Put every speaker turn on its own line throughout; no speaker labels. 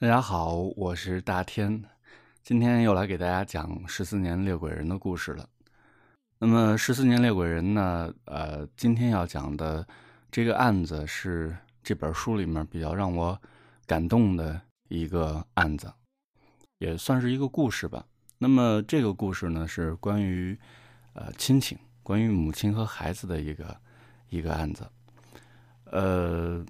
大家好，我是大天，今天又来给大家讲十四年猎鬼人的故事了。那么十四年猎鬼人呢？呃，今天要讲的这个案子是这本书里面比较让我感动的一个案子，也算是一个故事吧。那么这个故事呢，是关于呃亲情，关于母亲和孩子的一个一个案子。呃，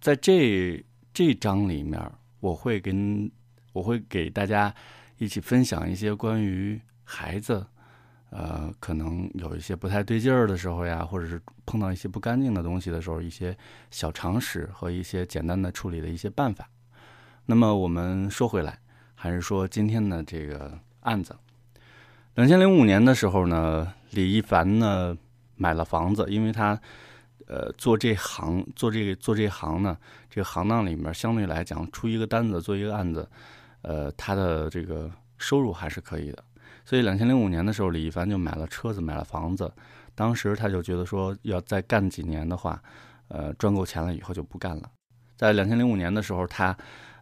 在这这章里面。我会跟我会给大家一起分享一些关于孩子，呃，可能有一些不太对劲儿的时候呀，或者是碰到一些不干净的东西的时候，一些小常识和一些简单的处理的一些办法。那么我们说回来，还是说今天的这个案子。两千零五年的时候呢，李一凡呢买了房子，因为他。呃，做这行，做这个做这行呢，这个行当里面相对来讲，出一个单子，做一个案子，呃，他的这个收入还是可以的。所以，两千零五年的时候，李一凡就买了车子，买了房子。当时他就觉得说，要再干几年的话，呃，赚够钱了以后就不干了。在两千零五年的时候，他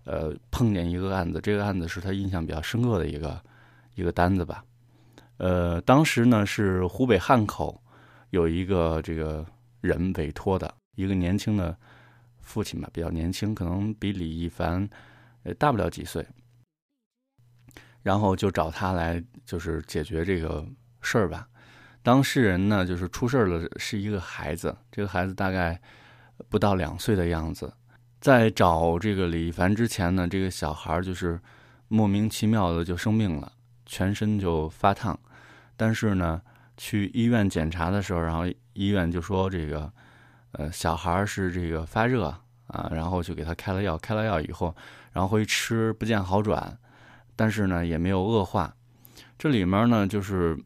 呃碰见一个案子，这个案子是他印象比较深刻的一个一个单子吧。呃，当时呢是湖北汉口有一个这个。人委托的一个年轻的父亲吧，比较年轻，可能比李一凡呃大不了几岁，然后就找他来，就是解决这个事儿吧。当事人呢，就是出事儿了，是一个孩子，这个孩子大概不到两岁的样子。在找这个李一凡之前呢，这个小孩就是莫名其妙的就生病了，全身就发烫，但是呢。去医院检查的时候，然后医院就说这个，呃，小孩是这个发热啊，然后就给他开了药，开了药以后，然后回去吃不见好转，但是呢也没有恶化。这里面呢就是，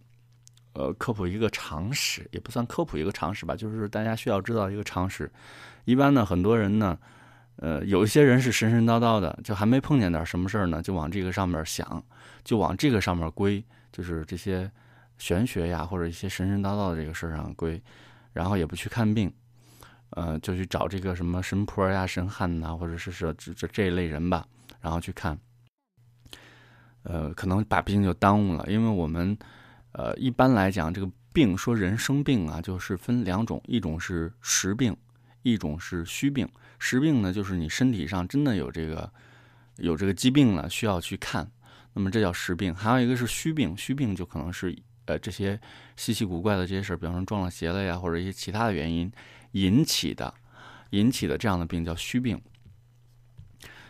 呃，科普一个常识，也不算科普一个常识吧，就是大家需要知道一个常识。一般呢，很多人呢，呃，有一些人是神神叨叨的，就还没碰见点什么事儿呢，就往这个上面想，就往这个上面归，就是这些。玄学呀，或者一些神神叨叨的这个事儿上归，然后也不去看病，呃，就去找这个什么神婆呀、神汉呐，或者是说这这这一类人吧，然后去看，呃，可能把病就耽误了。因为我们，呃，一般来讲，这个病说人生病啊，就是分两种，一种是实病，一种是虚病。实病呢，就是你身体上真的有这个有这个疾病了，需要去看，那么这叫实病。还有一个是虚病，虚病就可能是。呃，这些稀奇古怪的这些事儿，比方说撞了邪了呀，或者一些其他的原因引起的、引起的这样的病叫虚病。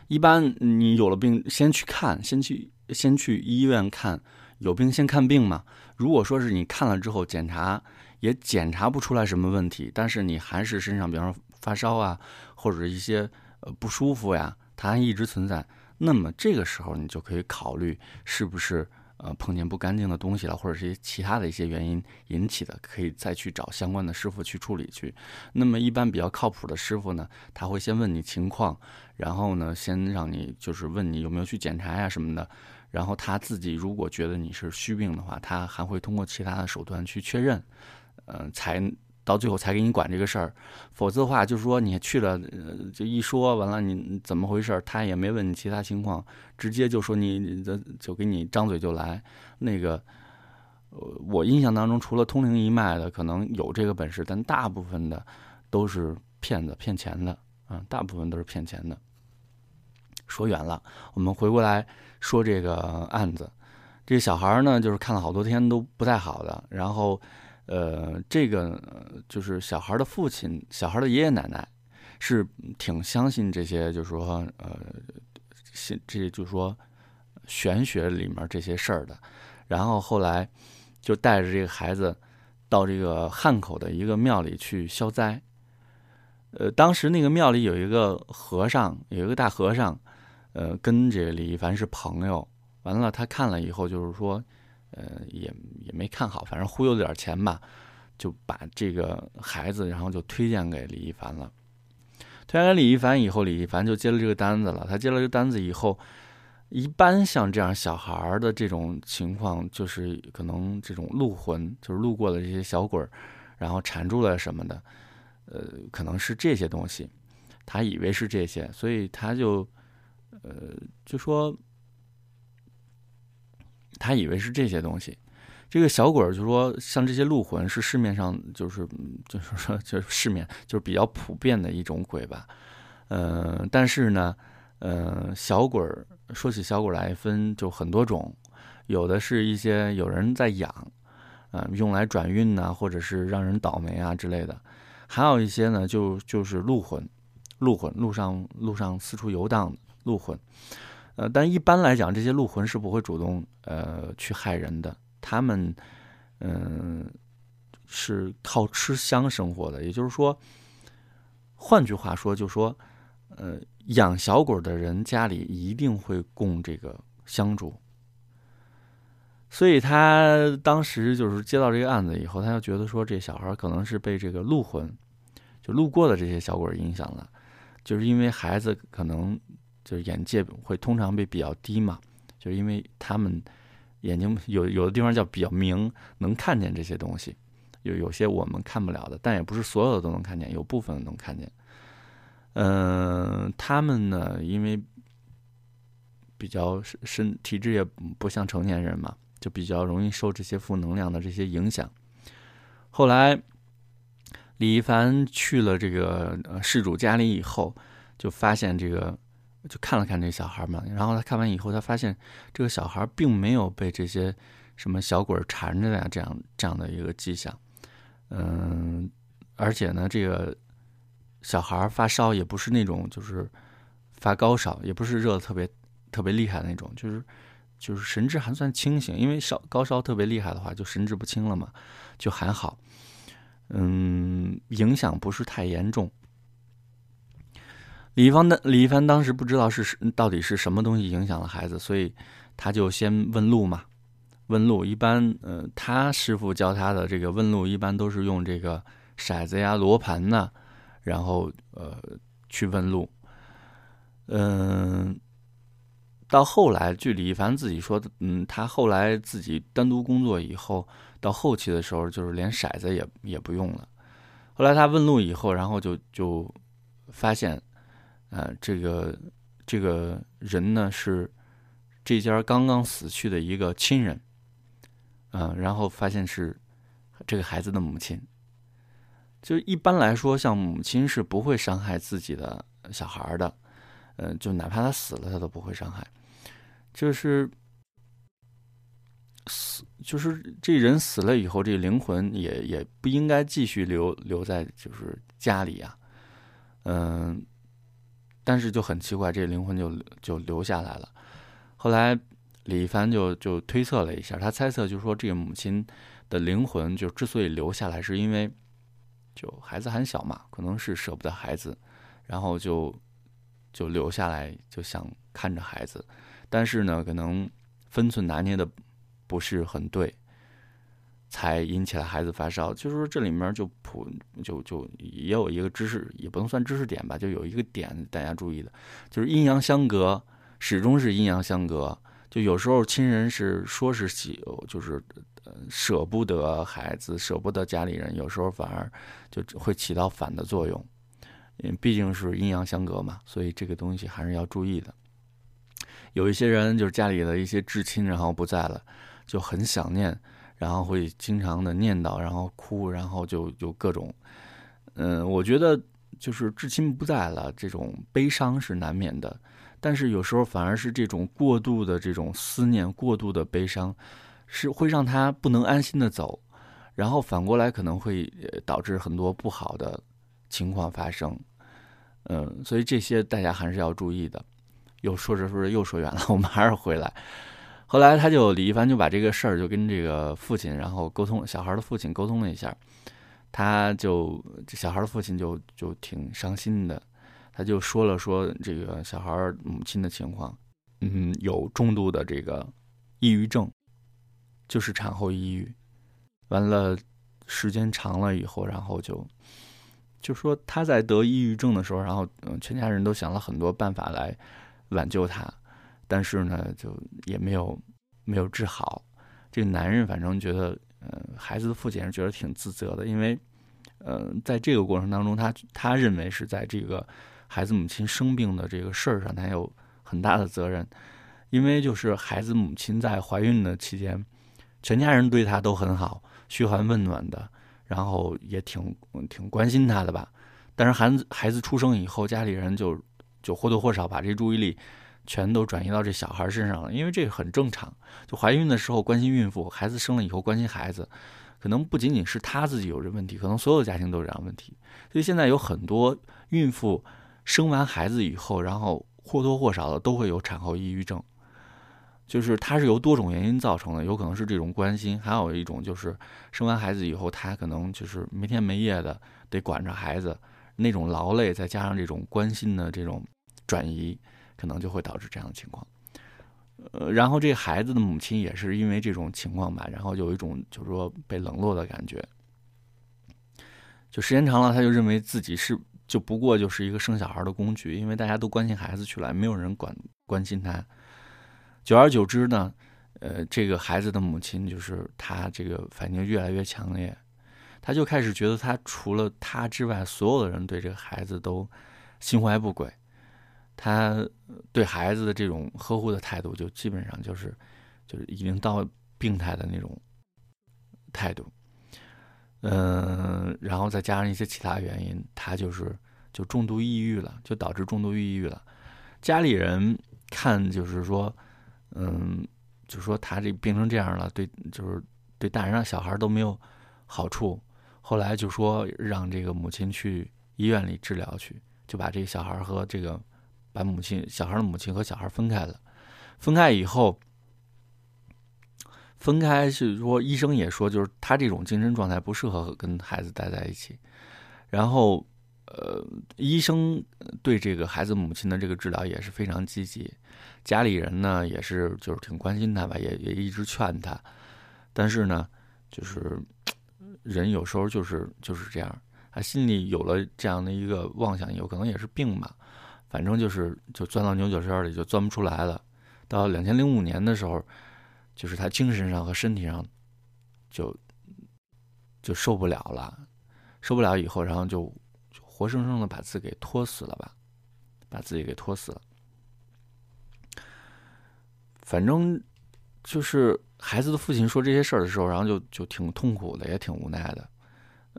一般你有了病，先去看，先去先去医院看，有病先看病嘛。如果说是你看了之后检查也检查不出来什么问题，但是你还是身上，比方说发烧啊，或者一些呃不舒服呀，它还一直存在，那么这个时候你就可以考虑是不是。呃，碰见不干净的东西了，或者是其他的一些原因引起的，可以再去找相关的师傅去处理去。那么一般比较靠谱的师傅呢，他会先问你情况，然后呢，先让你就是问你有没有去检查呀什么的，然后他自己如果觉得你是虚病的话，他还会通过其他的手段去确认，呃，才。到最后才给你管这个事儿，否则的话就是说你去了，呃就一说完了你怎么回事，他也没问你其他情况，直接就说你这就给你张嘴就来。那个，呃我印象当中除了通灵一脉的可能有这个本事，但大部分的都是骗子骗钱的，啊，大部分都是骗钱的。说远了，我们回过来说这个案子，这小孩呢就是看了好多天都不太好的，然后。呃，这个就是小孩的父亲，小孩的爷爷奶奶是挺相信这些，就是说，呃，信这就是说玄学里面这些事儿的。然后后来就带着这个孩子到这个汉口的一个庙里去消灾。呃，当时那个庙里有一个和尚，有一个大和尚，呃，跟这个李一凡是朋友。完了，他看了以后就是说。呃，也也没看好，反正忽悠了点钱吧，就把这个孩子，然后就推荐给李一凡了。推荐给李一凡以后，李一凡就接了这个单子了。他接了这个单子以后，一般像这样小孩的这种情况，就是可能这种路魂，就是路过的这些小鬼儿，然后缠住了什么的，呃，可能是这些东西。他以为是这些，所以他就呃，就说他以为是这些东西。这个小鬼儿就说，像这些鹿魂是市面上就是就是说就是市面就是比较普遍的一种鬼吧。呃，但是呢，呃，小鬼儿说起小鬼来分就很多种，有的是一些有人在养，啊，用来转运呐，或者是让人倒霉啊之类的。还有一些呢，就就是鹿魂，鹿魂路上路上四处游荡的鹿魂。呃，但一般来讲，这些鹿魂是不会主动呃去害人的。他们，嗯，是靠吃香生活的。也就是说，换句话说，就说，呃，养小鬼的人家里一定会供这个香烛。所以他当时就是接到这个案子以后，他就觉得说，这小孩可能是被这个路魂，就路过的这些小鬼影响了。就是因为孩子可能就是眼界会通常被比较低嘛，就是因为他们。眼睛有有的地方叫比较明，能看见这些东西，有有些我们看不了的，但也不是所有的都能看见，有部分能看见。嗯，他们呢，因为比较身体质也不像成年人嘛，就比较容易受这些负能量的这些影响。后来李一凡去了这个事主家里以后，就发现这个。就看了看这小孩嘛，然后他看完以后，他发现这个小孩并没有被这些什么小鬼缠着呀，这样这样的一个迹象。嗯，而且呢，这个小孩发烧也不是那种就是发高烧，也不是热的特别特别厉害那种，就是就是神志还算清醒。因为烧高烧特别厉害的话，就神志不清了嘛，就还好。嗯，影响不是太严重。李一凡的李一凡当时不知道是到底是什么东西影响了孩子，所以他就先问路嘛。问路一般，呃，他师傅教他的这个问路一般都是用这个骰子呀、罗盘呐，然后呃去问路。嗯，到后来，据李一凡自己说，嗯，他后来自己单独工作以后，到后期的时候，就是连骰子也也不用了。后来他问路以后，然后就就发现。呃，这个这个人呢是这家刚刚死去的一个亲人，嗯，然后发现是这个孩子的母亲。就一般来说，像母亲是不会伤害自己的小孩的，嗯，就哪怕他死了，他都不会伤害。就是死，就是这人死了以后，这灵魂也也不应该继续留留在就是家里呀，嗯。但是就很奇怪，这灵魂就就留下来了。后来李一凡就就推测了一下，他猜测就是说，这个母亲的灵魂就之所以留下来，是因为就孩子还小嘛，可能是舍不得孩子，然后就就留下来，就想看着孩子。但是呢，可能分寸拿捏的不是很对。才引起了孩子发烧，就是说这里面就普就就也有一个知识，也不能算知识点吧，就有一个点大家注意的，就是阴阳相隔，始终是阴阳相隔。就有时候亲人是说是喜，就是呃舍不得孩子，舍不得家里人，有时候反而就会起到反的作用。嗯，毕竟是阴阳相隔嘛，所以这个东西还是要注意的。有一些人就是家里的一些至亲，然后不在了，就很想念。然后会经常的念叨，然后哭，然后就就各种，嗯，我觉得就是至亲不在了，这种悲伤是难免的，但是有时候反而是这种过度的这种思念、过度的悲伤，是会让他不能安心的走，然后反过来可能会导致很多不好的情况发生，嗯，所以这些大家还是要注意的。又说着说着又说远了，我们还是回来。后来他就李一凡就把这个事儿就跟这个父亲，然后沟通小孩的父亲沟通了一下，他就这小孩的父亲就就挺伤心的，他就说了说这个小孩母亲的情况，嗯，有重度的这个抑郁症，就是产后抑郁，完了时间长了以后，然后就就说他在得抑郁症的时候，然后嗯，全家人都想了很多办法来挽救他。但是呢，就也没有没有治好。这个男人反正觉得，呃，孩子的父亲是觉得挺自责的，因为，呃，在这个过程当中，他他认为是在这个孩子母亲生病的这个事儿上，他有很大的责任，因为就是孩子母亲在怀孕的期间，全家人对她都很好，嘘寒问暖的，然后也挺挺关心她的吧。但是孩子孩子出生以后，家里人就就或多或少把这注意力全都转移到这小孩身上了，因为这很正常。就怀孕的时候关心孕妇，孩子生了以后关心孩子，可能不仅仅是他自己有这问题，可能所有家庭都有这样问题。所以现在有很多孕妇生完孩子以后，然后或多或少的都会有产后抑郁症，就是它是由多种原因造成的，有可能是这种关心，还有一种就是生完孩子以后，他可能就是没天没夜的得管着孩子。那种劳累，再加上这种关心的这种转移，可能就会导致这样的情况。呃，然后这孩子的母亲也是因为这种情况吧，然后有一种就是说被冷落的感觉。就时间长了，他就认为自己是就不过就是一个生小孩的工具，因为大家都关心孩子去了，没有人管关心他。久而久之呢，呃，这个孩子的母亲就是他这个反应越来越强烈。他就开始觉得，他除了他之外，所有的人对这个孩子都心怀不轨。他对孩子的这种呵护的态度，就基本上就是，就是已经到病态的那种态度。嗯，然后再加上一些其他原因，他就是就重度抑郁了，就导致重度抑郁了。家里人看就是说，嗯，就说他这病成这样了，对，就是对大人让小孩都没有好处。后来就说让这个母亲去医院里治疗去，就把这个小孩和这个把母亲小孩的母亲和小孩分开了。分开以后，分开是说医生也说，就是他这种精神状态不适合跟孩子待在一起。然后，呃，医生对这个孩子母亲的这个治疗也是非常积极，家里人呢也是就是挺关心他吧，也也一直劝他，但是呢，就是。人有时候就是就是这样，他心里有了这样的一个妄想，有可能也是病吧，反正就是就钻到牛角尖里就钻不出来了。到两千零五年的时候，就是他精神上和身体上就就受不了了，受不了以后，然后就活生生的把自己给拖死了吧，把自己给拖死了。反正就是。孩子的父亲说这些事儿的时候，然后就就挺痛苦的，也挺无奈的。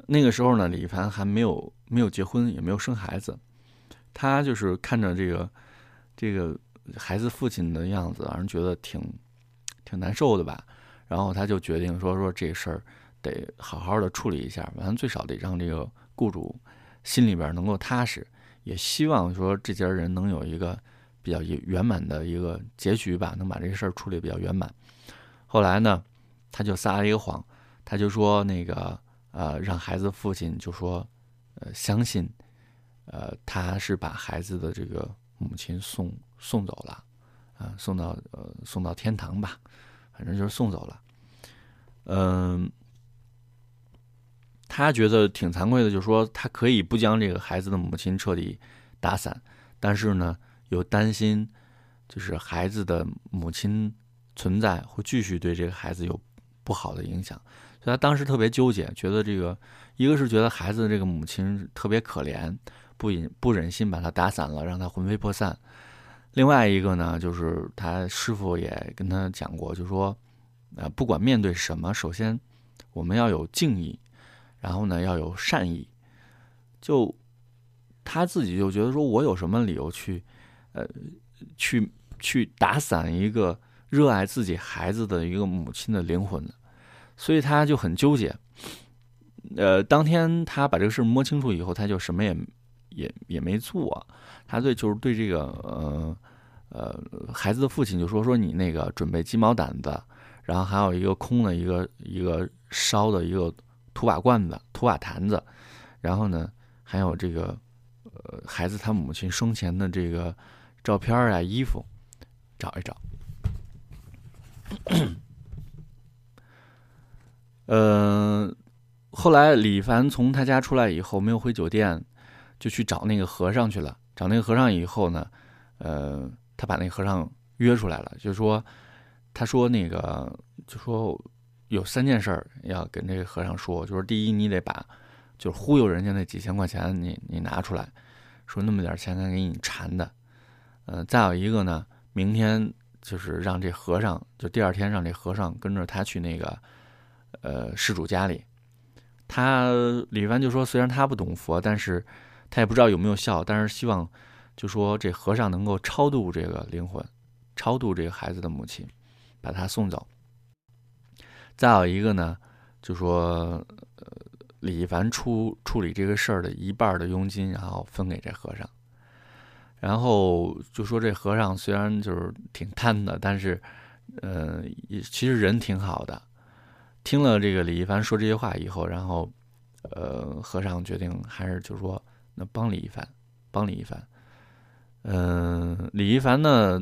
那个时候呢，李一凡还没有没有结婚，也没有生孩子。他就是看着这个这个孩子父亲的样子，让人觉得挺挺难受的吧。然后他就决定说说这事儿得好好的处理一下，反正最少得让这个雇主心里边能够踏实，也希望说这家人能有一个比较圆满的一个结局吧，能把这事儿处理比较圆满。后来呢，他就撒了一个谎，他就说那个呃，让孩子父亲就说，呃，相信，呃，他是把孩子的这个母亲送送走了，啊，送到呃送到天堂吧，反正就是送走了。嗯，他觉得挺惭愧的，就是说他可以不将这个孩子的母亲彻底打散，但是呢，又担心就是孩子的母亲。存在会继续对这个孩子有不好的影响，所以他当时特别纠结，觉得这个一个是觉得孩子的这个母亲特别可怜，不忍不忍心把他打散了，让他魂飞魄散；另外一个呢，就是他师傅也跟他讲过，就说，呃，不管面对什么，首先我们要有敬意，然后呢要有善意。就他自己就觉得说，我有什么理由去，呃，去去打散一个。热爱自己孩子的一个母亲的灵魂呢所以他就很纠结。呃，当天他把这个事摸清楚以后，他就什么也也也没做。他对就是对这个呃呃孩子的父亲就说说你那个准备鸡毛掸子，然后还有一个空的一个一个烧的一个土瓦罐子、土瓦坛子，然后呢还有这个呃孩子他母亲生前的这个照片啊、衣服，找一找。呃，后来李凡从他家出来以后，没有回酒店，就去找那个和尚去了。找那个和尚以后呢，呃，他把那个和尚约出来了，就说，他说那个，就说有三件事儿要跟这个和尚说，就是第一，你得把就是忽悠人家那几千块钱，你你拿出来，说那么点钱，他给你缠的。呃，再有一个呢，明天就是让这和尚，就第二天让这和尚跟着他去那个呃施主家里。他李帆就说，虽然他不懂佛，但是他也不知道有没有效，但是希望就说这和尚能够超度这个灵魂，超度这个孩子的母亲，把他送走。再有一个呢，就说呃李一凡出处理这个事儿的一半的佣金，然后分给这和尚。然后就说这和尚虽然就是挺贪的，但是呃也其实人挺好的。听了这个李一凡说这些话以后，然后，呃，和尚决定还是就是说，那帮李一凡，帮李一凡。嗯，李一凡呢，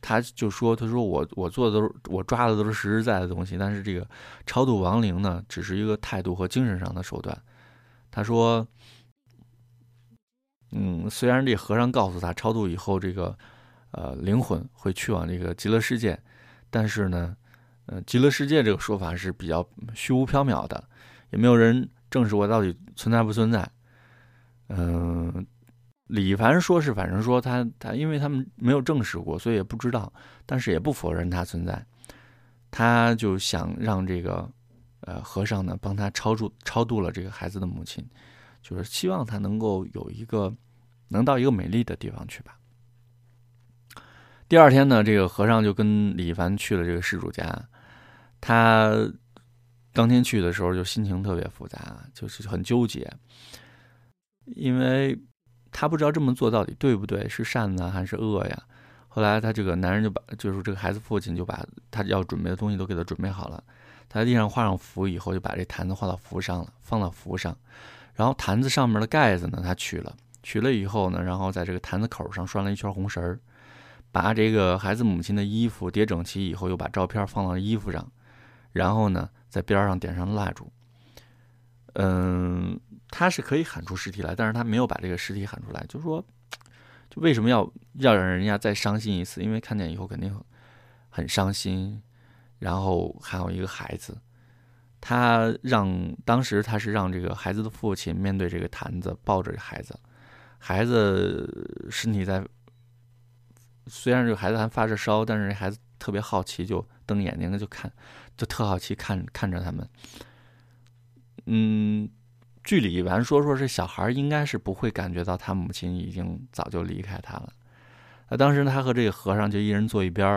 他就说，他说我我做的都是我抓的都是实实在在的东西，但是这个超度亡灵呢，只是一个态度和精神上的手段。他说，嗯，虽然这和尚告诉他超度以后这个呃灵魂会去往这个极乐世界，但是呢。呃，极乐世界这个说法是比较虚无缥缈的，也没有人证实过到底存在不存在。嗯，李凡说是，反正说他他，因为他们没有证实过，所以也不知道，但是也不否认他存在。他就想让这个呃和尚呢帮他超度超度了这个孩子的母亲，就是希望他能够有一个能到一个美丽的地方去吧。第二天呢，这个和尚就跟李凡去了这个施主家。他当天去的时候，就心情特别复杂，就是很纠结，因为他不知道这么做到底对不对，是善呢还是恶呀？后来他这个男人就把，就是这个孩子父亲就把他要准备的东西都给他准备好了。他在地上画上符以后，就把这坛子画到符上了，放到符上。然后坛子上面的盖子呢，他取了，取了以后呢，然后在这个坛子口上拴了一圈红绳儿，把这个孩子母亲的衣服叠整齐以后，又把照片放到衣服上。然后呢，在边上点上蜡烛。嗯，他是可以喊出尸体来，但是他没有把这个尸体喊出来，就说，就为什么要要让人家再伤心一次？因为看见以后肯定很伤心。然后还有一个孩子，他让当时他是让这个孩子的父亲面对这个坛子，抱着孩子，孩子身体在，虽然这个孩子还发着烧，但是孩子特别好奇，就瞪眼睛就看。就特好奇看看着他们，嗯，据李完说，说这小孩应该是不会感觉到他母亲已经早就离开他了。那当时他和这个和尚就一人坐一边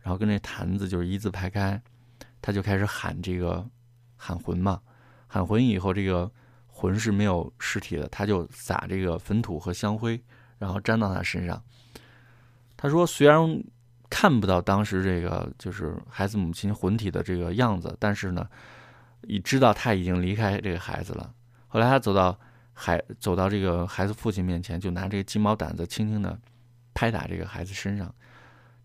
然后跟这坛子就是一字排开，他就开始喊这个喊魂嘛，喊魂以后这个魂是没有尸体的，他就撒这个粉土和香灰，然后粘到他身上。他说虽然。看不到当时这个就是孩子母亲魂体的这个样子，但是呢，已知道他已经离开这个孩子了。后来他走到孩走到这个孩子父亲面前，就拿这个鸡毛掸子轻轻的拍打这个孩子身上。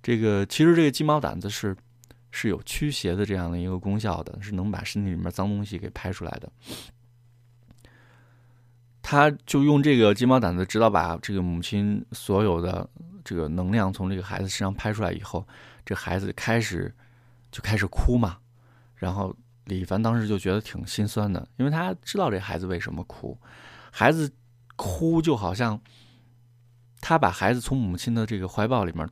这个其实这个鸡毛掸子是是有驱邪的这样的一个功效的，是能把身体里面脏东西给拍出来的。他就用这个鸡毛掸子，直到把这个母亲所有的。这个能量从这个孩子身上拍出来以后，这孩子开始就开始哭嘛。然后李凡当时就觉得挺心酸的，因为他知道这孩子为什么哭。孩子哭就好像他把孩子从母亲的这个怀抱里面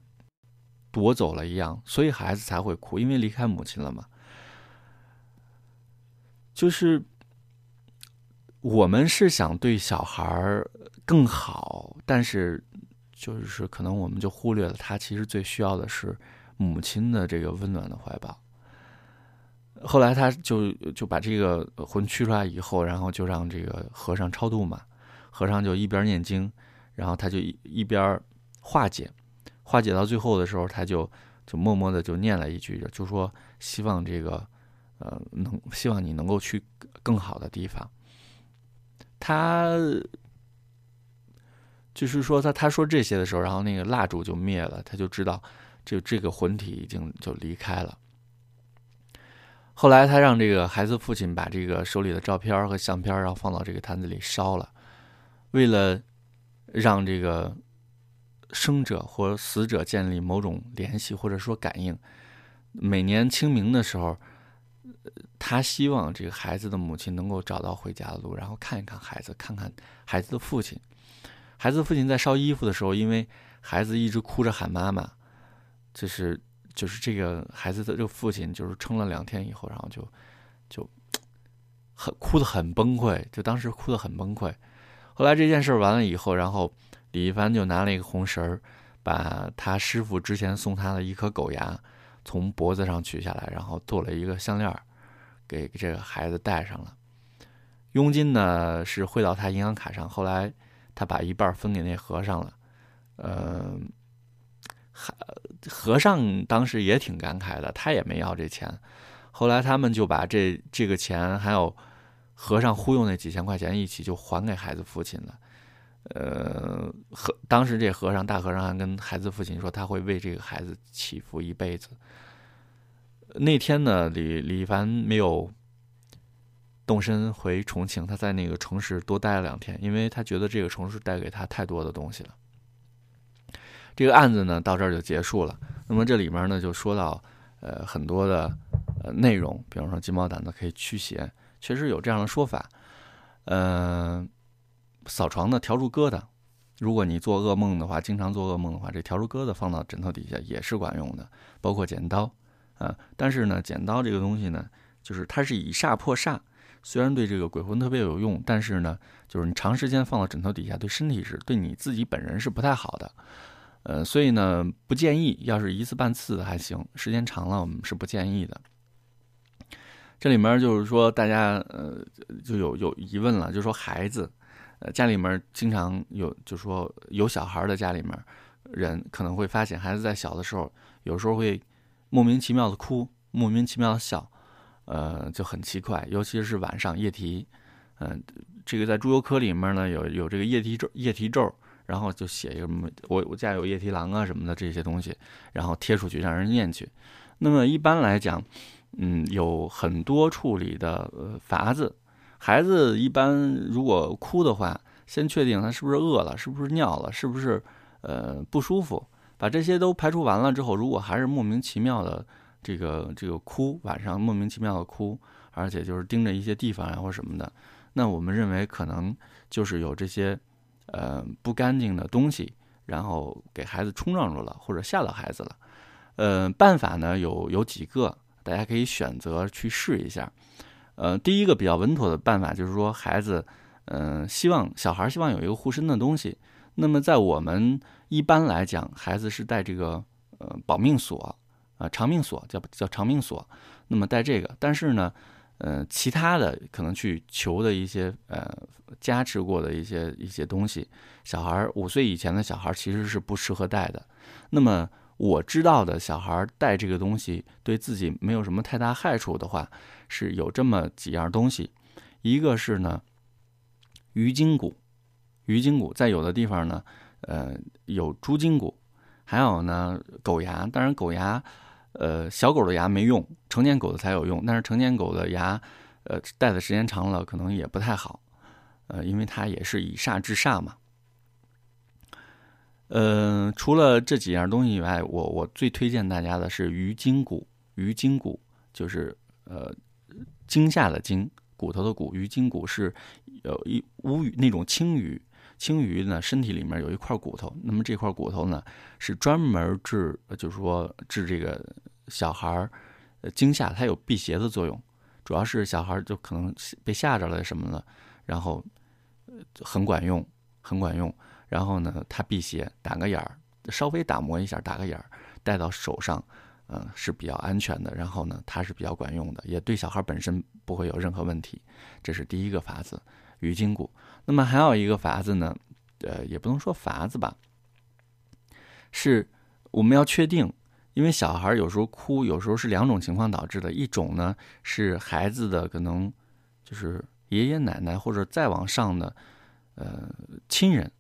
夺走了一样，所以孩子才会哭，因为离开母亲了嘛。就是我们是想对小孩更好，但是。就是可能我们就忽略了他其实最需要的是母亲的这个温暖的怀抱。后来他就就把这个魂驱出来以后，然后就让这个和尚超度嘛。和尚就一边念经，然后他就一一边化解，化解到最后的时候，他就就默默的就念了一句，就说希望这个呃能希望你能够去更好的地方。他。就是说，他他说这些的时候，然后那个蜡烛就灭了，他就知道，就这个魂体已经就离开了。后来他让这个孩子父亲把这个手里的照片和相片，然后放到这个坛子里烧了，为了让这个生者或死者建立某种联系或者说感应。每年清明的时候，他希望这个孩子的母亲能够找到回家的路，然后看一看孩子，看看孩子的父亲。孩子父亲在烧衣服的时候，因为孩子一直哭着喊妈妈，就是就是这个孩子的这个父亲就是撑了两天以后，然后就就很哭得很崩溃，就当时哭得很崩溃。后来这件事完了以后，然后李一帆就拿了一个红绳儿，把他师傅之前送他的一颗狗牙从脖子上取下来，然后做了一个项链儿，给这个孩子戴上了。佣金呢是汇到他银行卡上，后来他把一半分给那和尚了。呃，还还和尚当时也挺感慨的，他也没要这钱。后来他们就把这这个钱还有。和尚忽悠那几千块钱一起就还给孩子父亲了，呃，和当时这和尚大和尚还跟孩子父亲说他会为这个孩子祈福一辈子。那天呢，李李凡没有动身回重庆，他在那个城市多待了两天，因为他觉得这个城市带给他太多的东西了。这个案子呢到这儿就结束了。那么这里面呢就说到呃很多的呃内容，比方说金毛胆子可以驱邪。确实有这样的说法，嗯，扫床的笤帚疙瘩，如果你做噩梦的话，经常做噩梦的话，这笤帚疙瘩放到枕头底下也是管用的，包括剪刀，啊，但是呢，剪刀这个东西呢，就是它是以煞破煞，虽然对这个鬼魂特别有用，但是呢，就是你长时间放到枕头底下，对身体是对你自己本人是不太好的，呃，所以呢，不建议，要是一次半次还行，时间长了我们是不建议的。这里面就是说，大家呃就有有疑问了，就说孩子，呃家里面经常有，就说有小孩的家里面人可能会发现，孩子在小的时候有时候会莫名其妙的哭，莫名其妙的笑，呃就很奇怪，尤其是晚上夜啼，嗯，这个在猪油科里面呢有有这个夜啼咒，夜啼咒，然后就写一个什么我我家有夜啼郎啊什么的这些东西，然后贴出去让人念去。那么一般来讲。嗯，有很多处理的呃法子。孩子一般如果哭的话，先确定他是不是饿了，是不是尿了，是不是呃不舒服。把这些都排除完了之后，如果还是莫名其妙的这个这个哭，晚上莫名其妙的哭，而且就是盯着一些地方啊或什么的，那我们认为可能就是有这些呃不干净的东西，然后给孩子冲撞住了，或者吓到孩子了。呃，办法呢有有几个。大家可以选择去试一下，呃，第一个比较稳妥的办法就是说，孩子，嗯，希望小孩希望有一个护身的东西。那么在我们一般来讲，孩子是带这个呃保命锁啊，长命锁叫叫长命锁。那么带这个，但是呢，呃，其他的可能去求的一些呃加持过的一些一些东西，小孩五岁以前的小孩其实是不适合带的。那么。我知道的小孩带这个东西对自己没有什么太大害处的话，是有这么几样东西，一个是呢鱼筋骨，鱼筋骨在有的地方呢，呃有猪筋骨，还有呢狗牙。当然狗牙，呃小狗的牙没用，成年狗的才有用。但是成年狗的牙，呃戴的时间长了可能也不太好，呃因为它也是以煞制煞嘛。呃，除了这几样东西以外，我我最推荐大家的是鱼筋骨。鱼筋骨就是呃惊吓的惊，骨头的骨。鱼筋骨是有一乌鱼那种青鱼，青鱼呢身体里面有一块骨头，那么这块骨头呢是专门治，就是说治这个小孩儿惊吓，它有辟邪的作用。主要是小孩儿就可能被吓着了什么的，然后很管用，很管用。然后呢，它辟邪，打个眼儿，稍微打磨一下，打个眼儿，戴到手上，嗯，是比较安全的。然后呢，它是比较管用的，也对小孩本身不会有任何问题。这是第一个法子，鱼筋骨。那么还有一个法子呢，呃，也不能说法子吧，是我们要确定，因为小孩有时候哭，有时候是两种情况导致的。一种呢是孩子的可能就是爷爷奶奶或者再往上的呃亲人。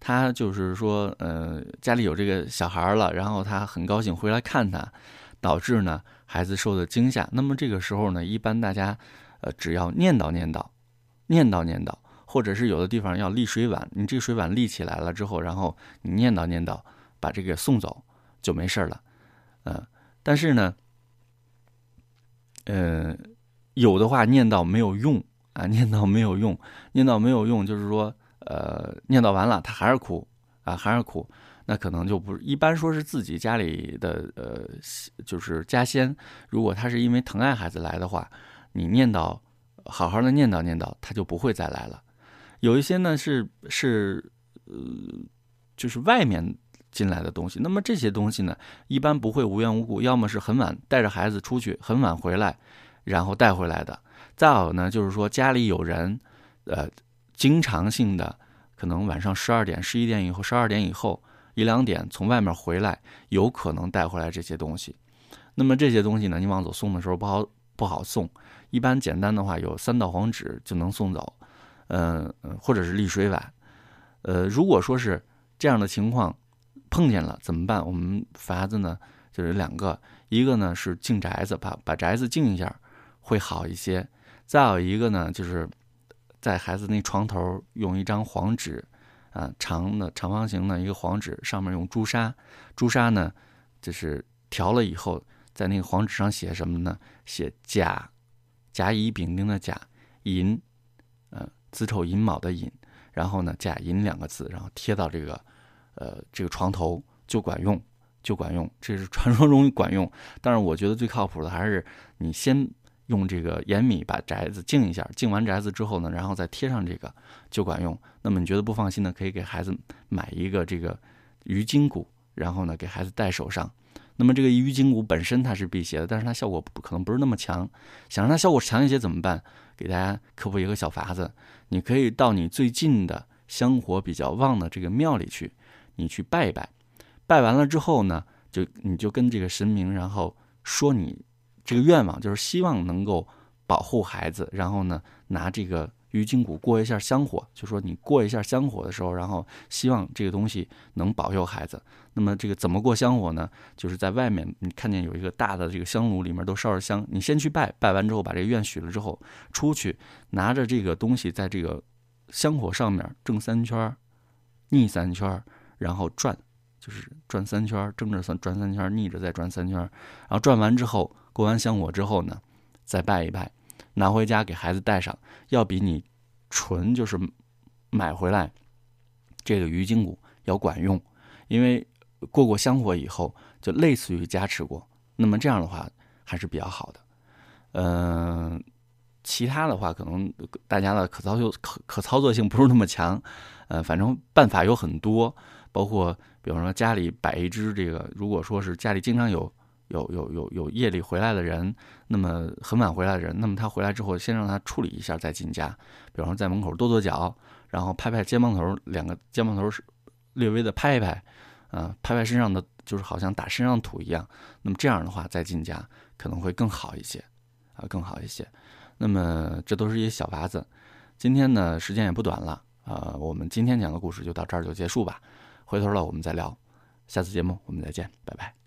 他就是说，呃，家里有这个小孩了，然后他很高兴回来看他，导致呢孩子受的惊吓。那么这个时候呢，一般大家，呃，只要念叨念叨，念叨念叨，或者是有的地方要立水碗，你这个水碗立起来了之后，然后你念叨念叨，把这个送走就没事了，嗯。但是呢，呃，有的话念叨没有用啊，念叨没有用，念叨没有用，就是说。呃，念叨完了，他还是哭，啊，还是哭。那可能就不一般说是自己家里的呃，就是家仙。如果他是因为疼爱孩子来的话，你念叨好好的念叨念叨，他就不会再来了。有一些呢是是呃，就是外面进来的东西。那么这些东西呢，一般不会无缘无故，要么是很晚带着孩子出去，很晚回来，然后带回来的。再有呢，就是说家里有人，呃，经常性的可能晚上十二点、十一点以后、十二点以后。一两点从外面回来，有可能带回来这些东西。那么这些东西呢，你往走送的时候不好不好送。一般简单的话，有三道黄纸就能送走，嗯嗯，或者是沥水碗。呃，如果说是这样的情况碰见了怎么办？我们法子呢就是两个，一个呢是净宅子，把把宅子净一下会好一些。再有一个呢，就是在孩子那床头用一张黄纸。啊，长的长方形的一个黄纸，上面用朱砂，朱砂呢，就是调了以后，在那个黄纸上写什么呢？写甲，甲乙丙丁的甲，寅，子丑寅卯的寅，然后呢，甲寅两个字，然后贴到这个，呃，这个床头就管用，就管用。这是传说中管用，但是我觉得最靠谱的还是你先。用这个盐米把宅子净一下，净完宅子之后呢，然后再贴上这个就管用。那么你觉得不放心呢，可以给孩子买一个这个鱼筋骨，然后呢给孩子戴手上。那么这个鱼筋骨本身它是辟邪的，但是它效果不可能不是那么强。想让它效果强一些怎么办？给大家科普一个小法子，你可以到你最近的香火比较旺的这个庙里去，你去拜一拜。拜完了之后呢，就你就跟这个神明，然后说你。这个愿望就是希望能够保护孩子，然后呢，拿这个鱼筋骨过一下香火，就说你过一下香火的时候，然后希望这个东西能保佑孩子。那么这个怎么过香火呢？就是在外面你看见有一个大的这个香炉，里面都烧着香，你先去拜，拜完之后把这个愿许了之后，出去拿着这个东西在这个香火上面正三圈，逆三圈，然后转，就是转三圈，正着算转三圈，逆着再转三圈，然后转完之后。过完香火之后呢，再拜一拜，拿回家给孩子戴上，要比你纯就是买回来这个鱼筋骨要管用，因为过过香火以后就类似于加持过，那么这样的话还是比较好的。嗯，其他的话可能大家的可操作可可操作性不是那么强，呃，反正办法有很多，包括比方说家里摆一只这个，如果说是家里经常有。有有有有夜里回来的人，那么很晚回来的人，那么他回来之后，先让他处理一下再进家，比方说在门口跺跺脚，然后拍拍肩膀头，两个肩膀头是略微的拍一拍，啊，拍拍身上的，就是好像打身上土一样。那么这样的话再进家可能会更好一些，啊，更好一些。那么这都是一些小法子。今天呢时间也不短了，啊，我们今天讲的故事就到这儿就结束吧。回头了我们再聊，下次节目我们再见，拜拜。